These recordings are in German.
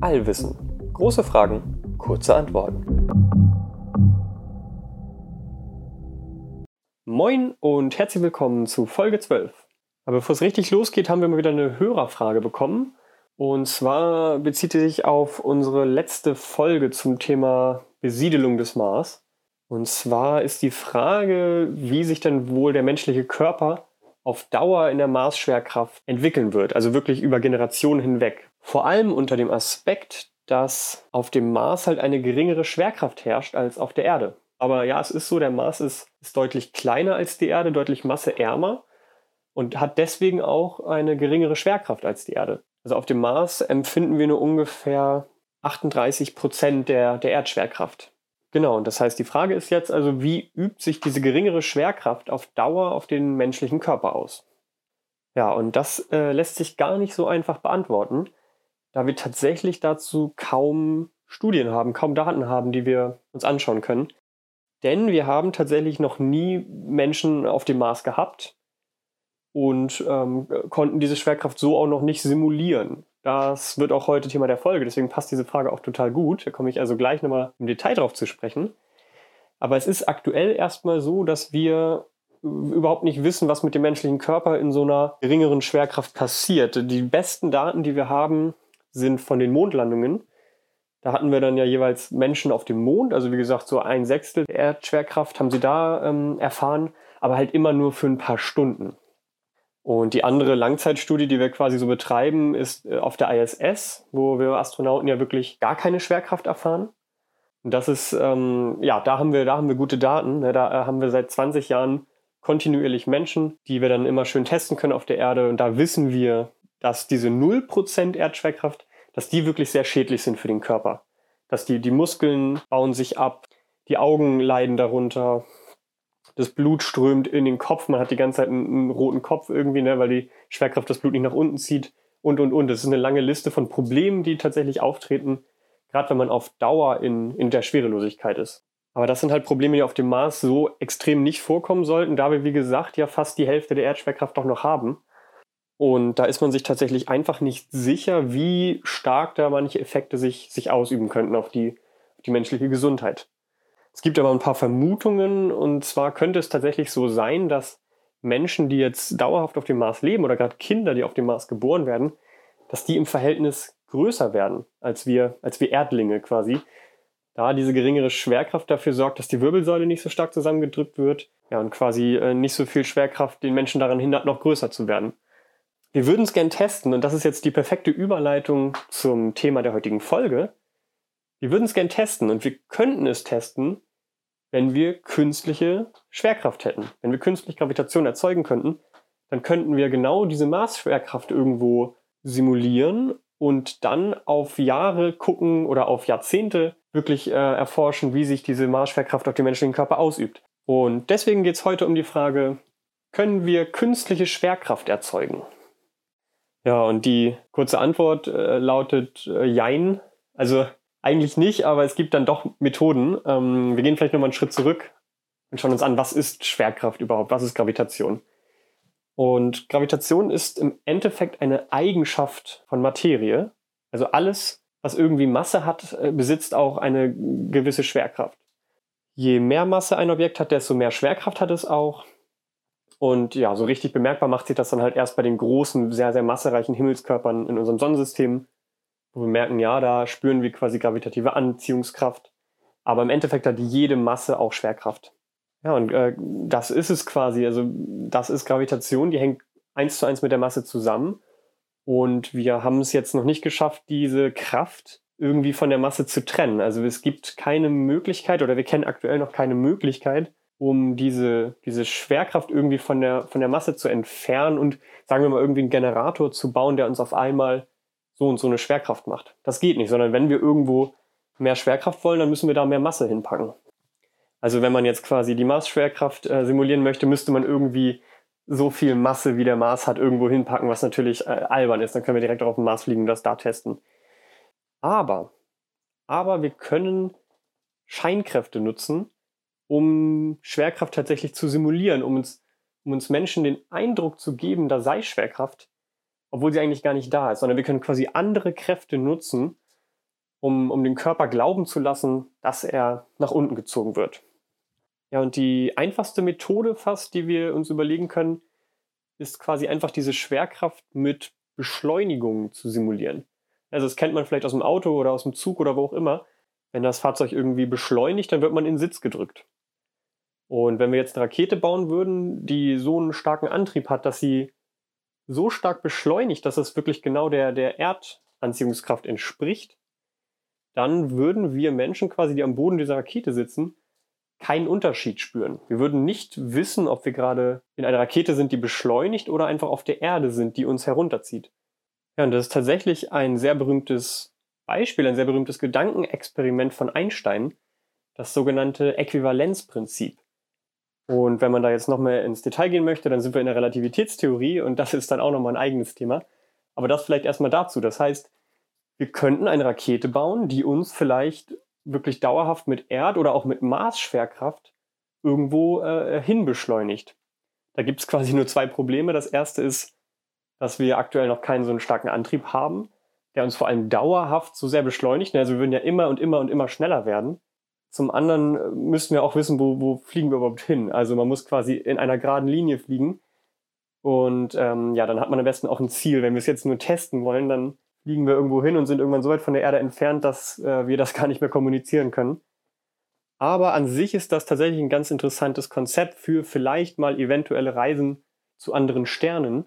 Allwissen. Große Fragen, kurze Antworten. Moin und herzlich willkommen zu Folge 12. Aber bevor es richtig losgeht, haben wir mal wieder eine Hörerfrage bekommen. Und zwar bezieht sie sich auf unsere letzte Folge zum Thema Besiedelung des Mars. Und zwar ist die Frage, wie sich denn wohl der menschliche Körper auf Dauer in der Marsschwerkraft entwickeln wird, also wirklich über Generationen hinweg. Vor allem unter dem Aspekt, dass auf dem Mars halt eine geringere Schwerkraft herrscht als auf der Erde. Aber ja, es ist so, der Mars ist, ist deutlich kleiner als die Erde, deutlich masseärmer und hat deswegen auch eine geringere Schwerkraft als die Erde. Also auf dem Mars empfinden wir nur ungefähr 38 Prozent der, der Erdschwerkraft. Genau, und das heißt, die Frage ist jetzt also, wie übt sich diese geringere Schwerkraft auf Dauer auf den menschlichen Körper aus? Ja, und das äh, lässt sich gar nicht so einfach beantworten, da wir tatsächlich dazu kaum Studien haben, kaum Daten haben, die wir uns anschauen können. Denn wir haben tatsächlich noch nie Menschen auf dem Mars gehabt und ähm, konnten diese Schwerkraft so auch noch nicht simulieren. Das wird auch heute Thema der Folge, deswegen passt diese Frage auch total gut. Da komme ich also gleich nochmal im Detail drauf zu sprechen. Aber es ist aktuell erstmal so, dass wir überhaupt nicht wissen, was mit dem menschlichen Körper in so einer geringeren Schwerkraft passiert. Die besten Daten, die wir haben, sind von den Mondlandungen. Da hatten wir dann ja jeweils Menschen auf dem Mond, also wie gesagt, so ein Sechstel der Erdschwerkraft haben sie da ähm, erfahren, aber halt immer nur für ein paar Stunden. Und die andere Langzeitstudie, die wir quasi so betreiben, ist äh, auf der ISS, wo wir Astronauten ja wirklich gar keine Schwerkraft erfahren. Und das ist, ähm, ja, da haben wir, da haben wir gute Daten. Ne? Da äh, haben wir seit 20 Jahren kontinuierlich Menschen, die wir dann immer schön testen können auf der Erde. Und da wissen wir, dass diese 0% Erdschwerkraft dass die wirklich sehr schädlich sind für den Körper. Dass die, die Muskeln bauen sich ab, die Augen leiden darunter, das Blut strömt in den Kopf, man hat die ganze Zeit einen, einen roten Kopf irgendwie, ne, weil die Schwerkraft das Blut nicht nach unten zieht und, und, und. Das ist eine lange Liste von Problemen, die tatsächlich auftreten, gerade wenn man auf Dauer in, in der Schwerelosigkeit ist. Aber das sind halt Probleme, die auf dem Mars so extrem nicht vorkommen sollten, da wir, wie gesagt, ja fast die Hälfte der Erdschwerkraft auch noch haben. Und da ist man sich tatsächlich einfach nicht sicher, wie stark da manche Effekte sich, sich ausüben könnten auf die, auf die menschliche Gesundheit. Es gibt aber ein paar Vermutungen und zwar könnte es tatsächlich so sein, dass Menschen, die jetzt dauerhaft auf dem Mars leben oder gerade Kinder, die auf dem Mars geboren werden, dass die im Verhältnis größer werden als wir, als wir Erdlinge quasi. Da diese geringere Schwerkraft dafür sorgt, dass die Wirbelsäule nicht so stark zusammengedrückt wird. Ja, und quasi äh, nicht so viel Schwerkraft den Menschen daran hindert, noch größer zu werden. Wir würden es gern testen und das ist jetzt die perfekte Überleitung zum Thema der heutigen Folge. Wir würden es gern testen und wir könnten es testen, wenn wir künstliche Schwerkraft hätten. Wenn wir künstliche Gravitation erzeugen könnten, dann könnten wir genau diese Maßschwerkraft irgendwo simulieren und dann auf Jahre gucken oder auf Jahrzehnte wirklich äh, erforschen, wie sich diese Maßschwerkraft auf den menschlichen Körper ausübt. Und deswegen geht es heute um die Frage, können wir künstliche Schwerkraft erzeugen? Ja, und die kurze Antwort äh, lautet äh, Jein. Also eigentlich nicht, aber es gibt dann doch Methoden. Ähm, wir gehen vielleicht nochmal einen Schritt zurück und schauen uns an, was ist Schwerkraft überhaupt? Was ist Gravitation? Und Gravitation ist im Endeffekt eine Eigenschaft von Materie. Also alles, was irgendwie Masse hat, äh, besitzt auch eine gewisse Schwerkraft. Je mehr Masse ein Objekt hat, desto mehr Schwerkraft hat es auch. Und ja, so richtig bemerkbar macht sich das dann halt erst bei den großen, sehr, sehr massereichen Himmelskörpern in unserem Sonnensystem, wo wir merken, ja, da spüren wir quasi gravitative Anziehungskraft. Aber im Endeffekt hat jede Masse auch Schwerkraft. Ja, und äh, das ist es quasi. Also das ist Gravitation, die hängt eins zu eins mit der Masse zusammen. Und wir haben es jetzt noch nicht geschafft, diese Kraft irgendwie von der Masse zu trennen. Also es gibt keine Möglichkeit oder wir kennen aktuell noch keine Möglichkeit, um diese, diese Schwerkraft irgendwie von der, von der Masse zu entfernen und, sagen wir mal, irgendwie einen Generator zu bauen, der uns auf einmal so und so eine Schwerkraft macht. Das geht nicht, sondern wenn wir irgendwo mehr Schwerkraft wollen, dann müssen wir da mehr Masse hinpacken. Also wenn man jetzt quasi die Marsschwerkraft äh, simulieren möchte, müsste man irgendwie so viel Masse, wie der Mars hat, irgendwo hinpacken, was natürlich äh, albern ist. Dann können wir direkt auf den Mars fliegen und das da testen. Aber, aber wir können Scheinkräfte nutzen, um Schwerkraft tatsächlich zu simulieren, um uns, um uns Menschen den Eindruck zu geben, da sei Schwerkraft, obwohl sie eigentlich gar nicht da ist, sondern wir können quasi andere Kräfte nutzen, um, um den Körper glauben zu lassen, dass er nach unten gezogen wird. Ja, und die einfachste Methode fast, die wir uns überlegen können, ist quasi einfach diese Schwerkraft mit Beschleunigung zu simulieren. Also das kennt man vielleicht aus dem Auto oder aus dem Zug oder wo auch immer. Wenn das Fahrzeug irgendwie beschleunigt, dann wird man in Sitz gedrückt. Und wenn wir jetzt eine Rakete bauen würden, die so einen starken Antrieb hat, dass sie so stark beschleunigt, dass es wirklich genau der, der Erdanziehungskraft entspricht, dann würden wir Menschen quasi, die am Boden dieser Rakete sitzen, keinen Unterschied spüren. Wir würden nicht wissen, ob wir gerade in einer Rakete sind, die beschleunigt oder einfach auf der Erde sind, die uns herunterzieht. Ja, und das ist tatsächlich ein sehr berühmtes Beispiel, ein sehr berühmtes Gedankenexperiment von Einstein, das sogenannte Äquivalenzprinzip. Und wenn man da jetzt noch mehr ins Detail gehen möchte, dann sind wir in der Relativitätstheorie und das ist dann auch nochmal ein eigenes Thema. Aber das vielleicht erstmal dazu. Das heißt, wir könnten eine Rakete bauen, die uns vielleicht wirklich dauerhaft mit Erd- oder auch mit Marsschwerkraft irgendwo äh, hinbeschleunigt. Da gibt es quasi nur zwei Probleme. Das erste ist, dass wir aktuell noch keinen so einen starken Antrieb haben, der uns vor allem dauerhaft so sehr beschleunigt. Also wir würden ja immer und immer und immer schneller werden. Zum anderen äh, müssten wir auch wissen, wo, wo fliegen wir überhaupt hin. Also man muss quasi in einer geraden Linie fliegen. Und ähm, ja, dann hat man am besten auch ein Ziel. Wenn wir es jetzt nur testen wollen, dann fliegen wir irgendwo hin und sind irgendwann so weit von der Erde entfernt, dass äh, wir das gar nicht mehr kommunizieren können. Aber an sich ist das tatsächlich ein ganz interessantes Konzept für vielleicht mal eventuelle Reisen zu anderen Sternen.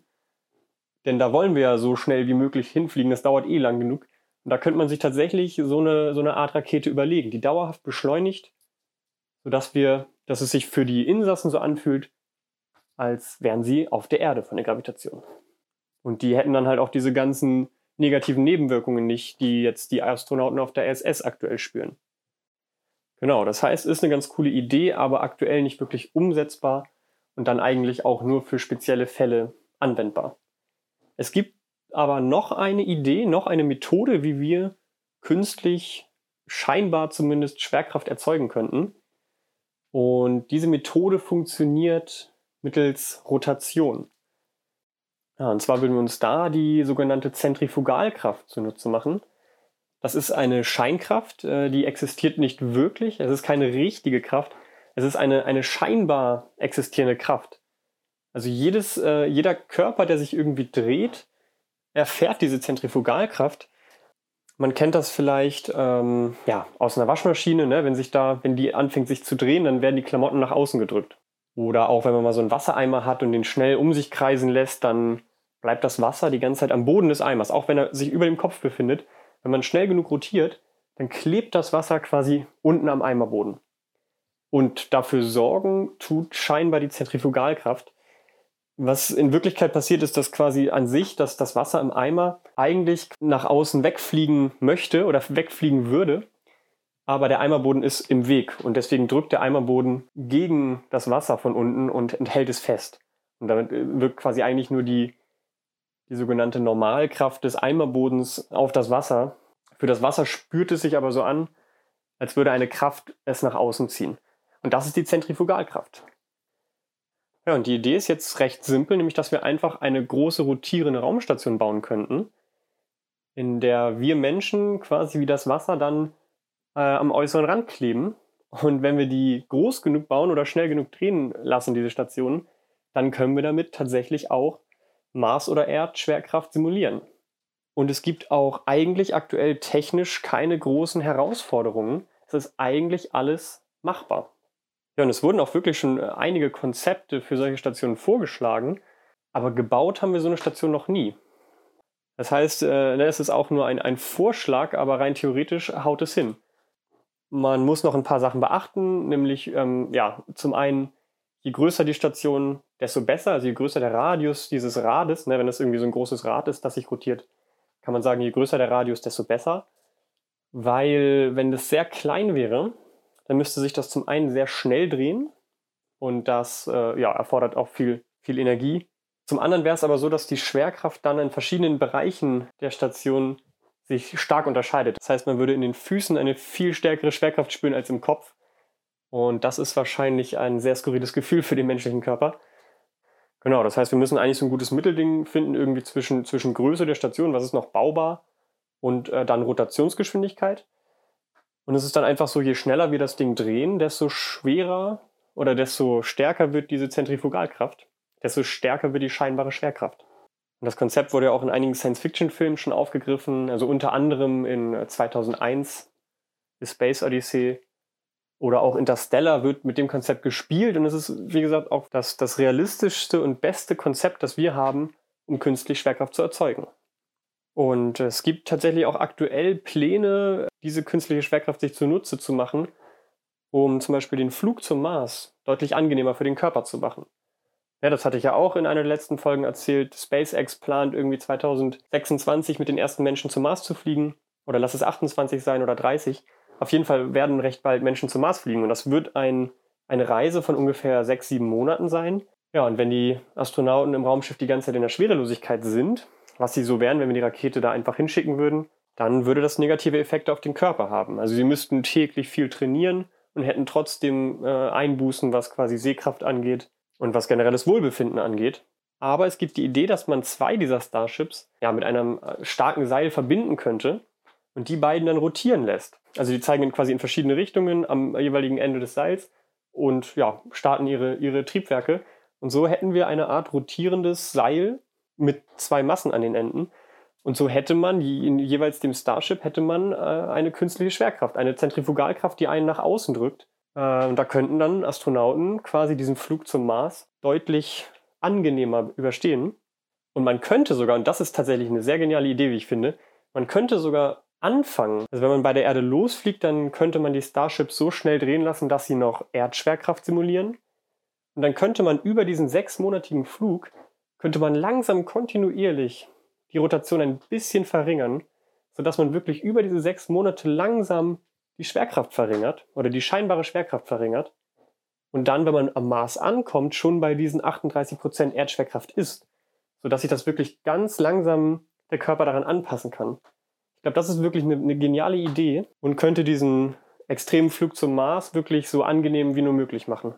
Denn da wollen wir ja so schnell wie möglich hinfliegen, das dauert eh lang genug. Und da könnte man sich tatsächlich so eine, so eine Art Rakete überlegen, die dauerhaft beschleunigt, sodass wir, dass es sich für die Insassen so anfühlt, als wären sie auf der Erde von der Gravitation. Und die hätten dann halt auch diese ganzen negativen Nebenwirkungen nicht, die jetzt die Astronauten auf der ISS aktuell spüren. Genau, das heißt, ist eine ganz coole Idee, aber aktuell nicht wirklich umsetzbar und dann eigentlich auch nur für spezielle Fälle anwendbar. Es gibt aber noch eine Idee, noch eine Methode, wie wir künstlich scheinbar zumindest Schwerkraft erzeugen könnten. Und diese Methode funktioniert mittels Rotation. Ja, und zwar würden wir uns da die sogenannte Zentrifugalkraft zunutze machen. Das ist eine Scheinkraft, äh, die existiert nicht wirklich. Es ist keine richtige Kraft. Es ist eine, eine scheinbar existierende Kraft. Also jedes, äh, jeder Körper, der sich irgendwie dreht, erfährt diese Zentrifugalkraft. Man kennt das vielleicht ähm, ja, aus einer Waschmaschine, ne? wenn sich da, wenn die anfängt sich zu drehen, dann werden die Klamotten nach außen gedrückt. Oder auch wenn man mal so einen Wassereimer hat und den schnell um sich kreisen lässt, dann bleibt das Wasser die ganze Zeit am Boden des Eimers, auch wenn er sich über dem Kopf befindet. Wenn man schnell genug rotiert, dann klebt das Wasser quasi unten am Eimerboden. Und dafür sorgen tut scheinbar die Zentrifugalkraft. Was in Wirklichkeit passiert ist, dass quasi an sich, dass das Wasser im Eimer eigentlich nach außen wegfliegen möchte oder wegfliegen würde, aber der Eimerboden ist im Weg und deswegen drückt der Eimerboden gegen das Wasser von unten und enthält es fest. Und damit äh, wirkt quasi eigentlich nur die die sogenannte Normalkraft des Eimerbodens auf das Wasser. Für das Wasser spürt es sich aber so an, als würde eine Kraft es nach außen ziehen. Und das ist die Zentrifugalkraft. Ja, und die Idee ist jetzt recht simpel, nämlich dass wir einfach eine große rotierende Raumstation bauen könnten, in der wir Menschen quasi wie das Wasser dann äh, am äußeren Rand kleben. Und wenn wir die groß genug bauen oder schnell genug drehen lassen, diese Stationen, dann können wir damit tatsächlich auch Mars- oder Erdschwerkraft simulieren. Und es gibt auch eigentlich aktuell technisch keine großen Herausforderungen. Es ist eigentlich alles machbar. Ja, und es wurden auch wirklich schon äh, einige Konzepte für solche Stationen vorgeschlagen, aber gebaut haben wir so eine Station noch nie. Das heißt, äh, es ist auch nur ein, ein Vorschlag, aber rein theoretisch haut es hin. Man muss noch ein paar Sachen beachten, nämlich ähm, ja, zum einen je größer die Station, desto besser. Also je größer der Radius dieses Rades, ne, wenn das irgendwie so ein großes Rad ist, das sich rotiert, kann man sagen, je größer der Radius, desto besser. Weil wenn das sehr klein wäre, dann müsste sich das zum einen sehr schnell drehen und das äh, ja, erfordert auch viel, viel Energie. Zum anderen wäre es aber so, dass die Schwerkraft dann in verschiedenen Bereichen der Station sich stark unterscheidet. Das heißt, man würde in den Füßen eine viel stärkere Schwerkraft spüren als im Kopf und das ist wahrscheinlich ein sehr skurriles Gefühl für den menschlichen Körper. Genau, das heißt, wir müssen eigentlich so ein gutes Mittelding finden, irgendwie zwischen, zwischen Größe der Station, was ist noch baubar, und äh, dann Rotationsgeschwindigkeit. Und es ist dann einfach so, je schneller wir das Ding drehen, desto schwerer oder desto stärker wird diese Zentrifugalkraft, desto stärker wird die scheinbare Schwerkraft. Und das Konzept wurde ja auch in einigen Science-Fiction-Filmen schon aufgegriffen, also unter anderem in 2001 äh, The Space Odyssey oder auch Interstellar wird mit dem Konzept gespielt und es ist, wie gesagt, auch das, das realistischste und beste Konzept, das wir haben, um künstlich Schwerkraft zu erzeugen. Und es gibt tatsächlich auch aktuell Pläne, diese künstliche Schwerkraft sich zunutze zu machen, um zum Beispiel den Flug zum Mars deutlich angenehmer für den Körper zu machen. Ja, das hatte ich ja auch in einer der letzten Folgen erzählt. SpaceX plant irgendwie 2026 mit den ersten Menschen zum Mars zu fliegen. Oder lass es 28 sein oder 30. Auf jeden Fall werden recht bald Menschen zum Mars fliegen. Und das wird ein, eine Reise von ungefähr sechs, sieben Monaten sein. Ja, und wenn die Astronauten im Raumschiff die ganze Zeit in der Schwerelosigkeit sind, was sie so wären, wenn wir die Rakete da einfach hinschicken würden, dann würde das negative Effekte auf den Körper haben. Also sie müssten täglich viel trainieren und hätten trotzdem äh, Einbußen, was quasi Sehkraft angeht und was generelles Wohlbefinden angeht. Aber es gibt die Idee, dass man zwei dieser Starships ja mit einem äh, starken Seil verbinden könnte und die beiden dann rotieren lässt. Also die zeigen quasi in verschiedene Richtungen am jeweiligen Ende des Seils und ja, starten ihre, ihre Triebwerke. Und so hätten wir eine Art rotierendes Seil mit zwei Massen an den Enden. Und so hätte man, in jeweils dem Starship, hätte man äh, eine künstliche Schwerkraft, eine Zentrifugalkraft, die einen nach außen drückt äh, da könnten dann Astronauten quasi diesen Flug zum Mars deutlich angenehmer überstehen. Und man könnte sogar, und das ist tatsächlich eine sehr geniale Idee, wie ich finde, man könnte sogar anfangen. Also wenn man bei der Erde losfliegt, dann könnte man die Starships so schnell drehen lassen, dass sie noch Erdschwerkraft simulieren. Und dann könnte man über diesen sechsmonatigen Flug, könnte man langsam kontinuierlich die Rotation ein bisschen verringern, sodass man wirklich über diese sechs Monate langsam die Schwerkraft verringert oder die scheinbare Schwerkraft verringert und dann, wenn man am Mars ankommt, schon bei diesen 38% Erdschwerkraft ist, sodass sich das wirklich ganz langsam der Körper daran anpassen kann. Ich glaube, das ist wirklich eine, eine geniale Idee und könnte diesen extremen Flug zum Mars wirklich so angenehm wie nur möglich machen.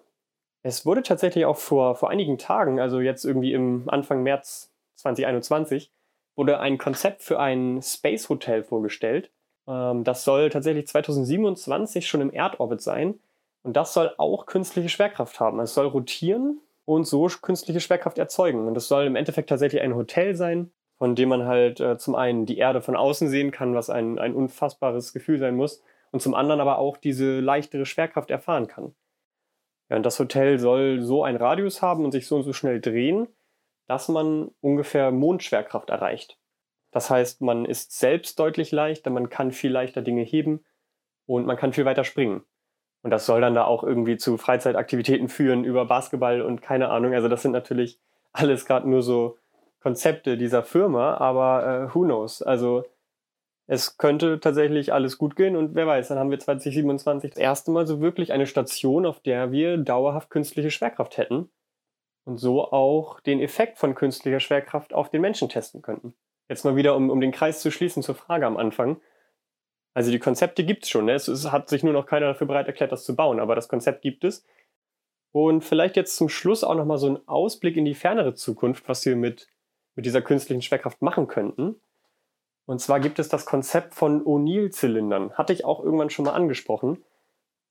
Es wurde tatsächlich auch vor, vor einigen Tagen, also jetzt irgendwie im Anfang März 2021, wurde ein Konzept für ein Space Hotel vorgestellt, ähm, das soll tatsächlich 2027 schon im Erdorbit sein. Und das soll auch künstliche Schwerkraft haben. Es soll rotieren und so künstliche Schwerkraft erzeugen. Und es soll im Endeffekt tatsächlich ein Hotel sein, von dem man halt äh, zum einen die Erde von außen sehen kann, was ein, ein unfassbares Gefühl sein muss, und zum anderen aber auch diese leichtere Schwerkraft erfahren kann. Ja, und das Hotel soll so einen Radius haben und sich so und so schnell drehen, dass man ungefähr Mondschwerkraft erreicht. Das heißt, man ist selbst deutlich leichter, man kann viel leichter Dinge heben und man kann viel weiter springen. Und das soll dann da auch irgendwie zu Freizeitaktivitäten führen über Basketball und keine Ahnung. Also das sind natürlich alles gerade nur so Konzepte dieser Firma, aber äh, who knows? Also es könnte tatsächlich alles gut gehen und wer weiß, dann haben wir 2027 das erste Mal so wirklich eine Station, auf der wir dauerhaft künstliche Schwerkraft hätten und so auch den Effekt von künstlicher Schwerkraft auf den Menschen testen könnten. Jetzt mal wieder, um, um den Kreis zu schließen zur Frage am Anfang. Also die Konzepte gibt es schon. Ne? Es, es, hat sich nur noch keiner dafür bereit erklärt, das zu bauen, aber das Konzept gibt es. Und vielleicht jetzt zum Schluss auch nochmal so ein Ausblick in die fernere Zukunft, was wir mit, mit dieser künstlichen Schwerkraft machen könnten. Und zwar gibt es das Konzept von O'Neill-Zylindern. Hatte ich auch irgendwann schon mal angesprochen.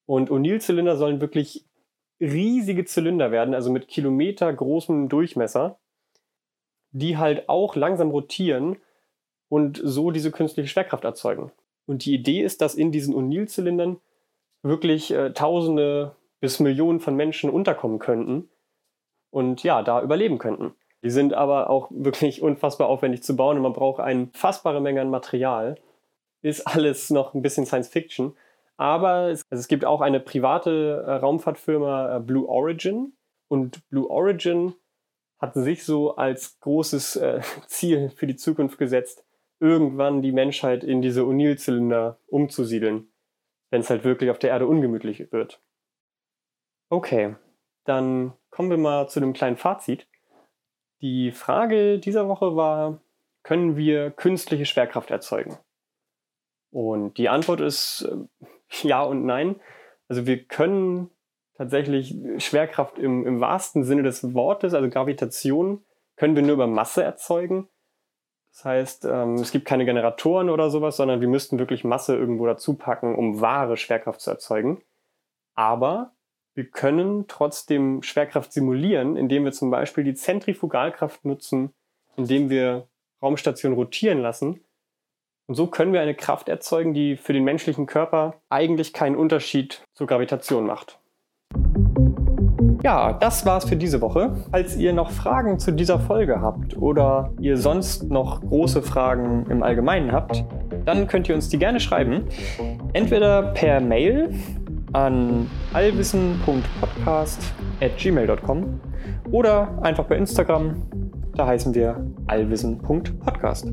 Und O'Neill-Zylinder sollen wirklich riesige Zylinder werden, also mit kilometergroßem Durchmesser die halt auch langsam rotieren und so diese künstliche Schwerkraft erzeugen. Und die Idee ist, dass in diesen O'Neill-Zylindern wirklich äh, Tausende bis Millionen von Menschen unterkommen könnten und ja, da überleben könnten. Die sind aber auch wirklich unfassbar aufwendig zu bauen und man braucht eine fassbare Menge an Material. Ist alles noch ein bisschen Science Fiction. Aber es, also es gibt auch eine private äh, Raumfahrtfirma äh, Blue Origin. Und Blue Origin hat sich so als großes äh, Ziel für die Zukunft gesetzt, irgendwann die Menschheit in diese O'Neill-Zylinder umzusiedeln, wenn es halt wirklich auf der Erde ungemütlich wird. Okay, dann kommen wir mal zu einem kleinen Fazit. Die Frage dieser Woche war, können wir künstliche Schwerkraft erzeugen? Und die Antwort ist äh, ja und nein. Also wir können tatsächlich Schwerkraft im, im wahrsten Sinne des Wortes, also Gravitation, können wir nur über Masse erzeugen. Das heißt, ähm, es gibt keine Generatoren oder sowas, sondern wir müssten wirklich Masse irgendwo dazu packen, um wahre Schwerkraft zu erzeugen. Aber wir können trotzdem Schwerkraft simulieren, indem wir zum Beispiel die Zentrifugalkraft nutzen, indem wir Raumstationen rotieren lassen. Und so können wir eine Kraft erzeugen, die für den menschlichen Körper eigentlich keinen Unterschied zur Gravitation macht. Ja, das war's für diese Woche. Falls ihr noch Fragen zu dieser Folge habt oder ihr sonst noch große Fragen im Allgemeinen habt, dann könnt ihr uns die gerne schreiben. Entweder per Mail an allwissen.podcast.gmail.com oder einfach bei Instagram. Da heißen wir allwissen.podcast.